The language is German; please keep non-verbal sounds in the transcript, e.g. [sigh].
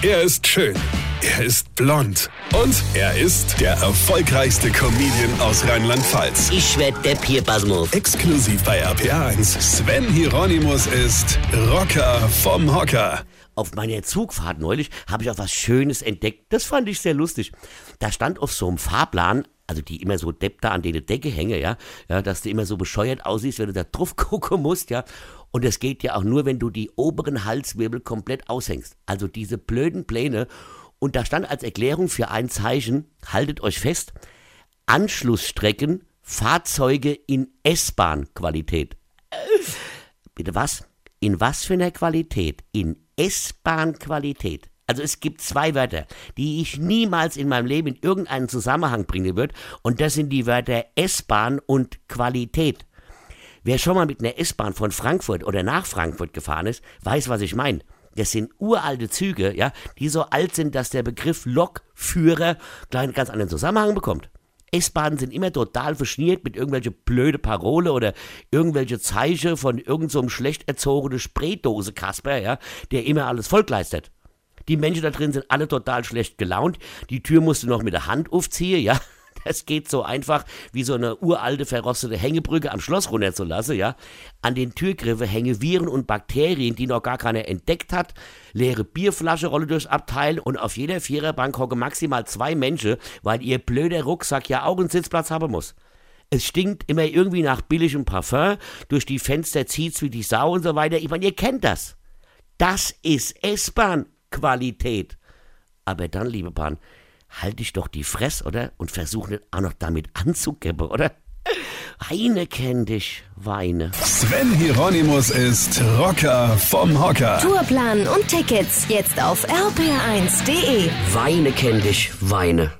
Er ist schön. Er ist blond. Und er ist der erfolgreichste Comedian aus Rheinland-Pfalz. Ich werd der Pierpasmus. Exklusiv bei RPA1. Sven Hieronymus ist Rocker vom Hocker. Auf meiner Zugfahrt neulich habe ich auch was Schönes entdeckt. Das fand ich sehr lustig. Da stand auf so einem Fahrplan, also die immer so depp da an der Decke hänge, ja, ja, dass du immer so bescheuert aussiehst, wenn du da drauf [laughs] gucken musst, ja. Und das geht ja auch nur, wenn du die oberen Halswirbel komplett aushängst. Also diese blöden Pläne. Und da stand als Erklärung für ein Zeichen, haltet euch fest, Anschlussstrecken, Fahrzeuge in S-Bahn-Qualität. Bitte was? In was für einer Qualität? In S-Bahn-Qualität. Also es gibt zwei Wörter, die ich niemals in meinem Leben in irgendeinen Zusammenhang bringen würde. Und das sind die Wörter S-Bahn und Qualität. Wer schon mal mit einer S-Bahn von Frankfurt oder nach Frankfurt gefahren ist, weiß, was ich meine. Das sind uralte Züge, ja, die so alt sind, dass der Begriff Lokführer einen ganz anderen Zusammenhang bekommt. S-Bahnen sind immer total verschniert mit irgendwelche blöde Parole oder irgendwelche Zeichen von irgendeinem so schlecht erzogenen Spraydose Kasper, ja, der immer alles Volk leistet. Die Menschen da drin sind alle total schlecht gelaunt. Die Tür musst du noch mit der Hand aufziehen, ja. [laughs] Es geht so einfach, wie so eine uralte, verrostete Hängebrücke am Schloss runterzulassen, ja. An den Türgriffe hängen Viren und Bakterien, die noch gar keiner entdeckt hat. Leere Bierflasche rolle durchs Abteil und auf jeder Viererbank hocken maximal zwei Menschen, weil ihr blöder Rucksack ja auch einen Sitzplatz haben muss. Es stinkt immer irgendwie nach billigem Parfum, durch die Fenster zieht's wie die Sau und so weiter. Ich meine, ihr kennt das. Das ist S-Bahn-Qualität. Aber dann, liebe Bahn, halt ich doch die Fress, oder? Und versuch nicht auch noch damit anzugeben, oder? Weine kenn dich, Weine. Sven Hieronymus ist Rocker vom Hocker. Tourplan und Tickets jetzt auf rpr1.de. Weine kenn dich, Weine.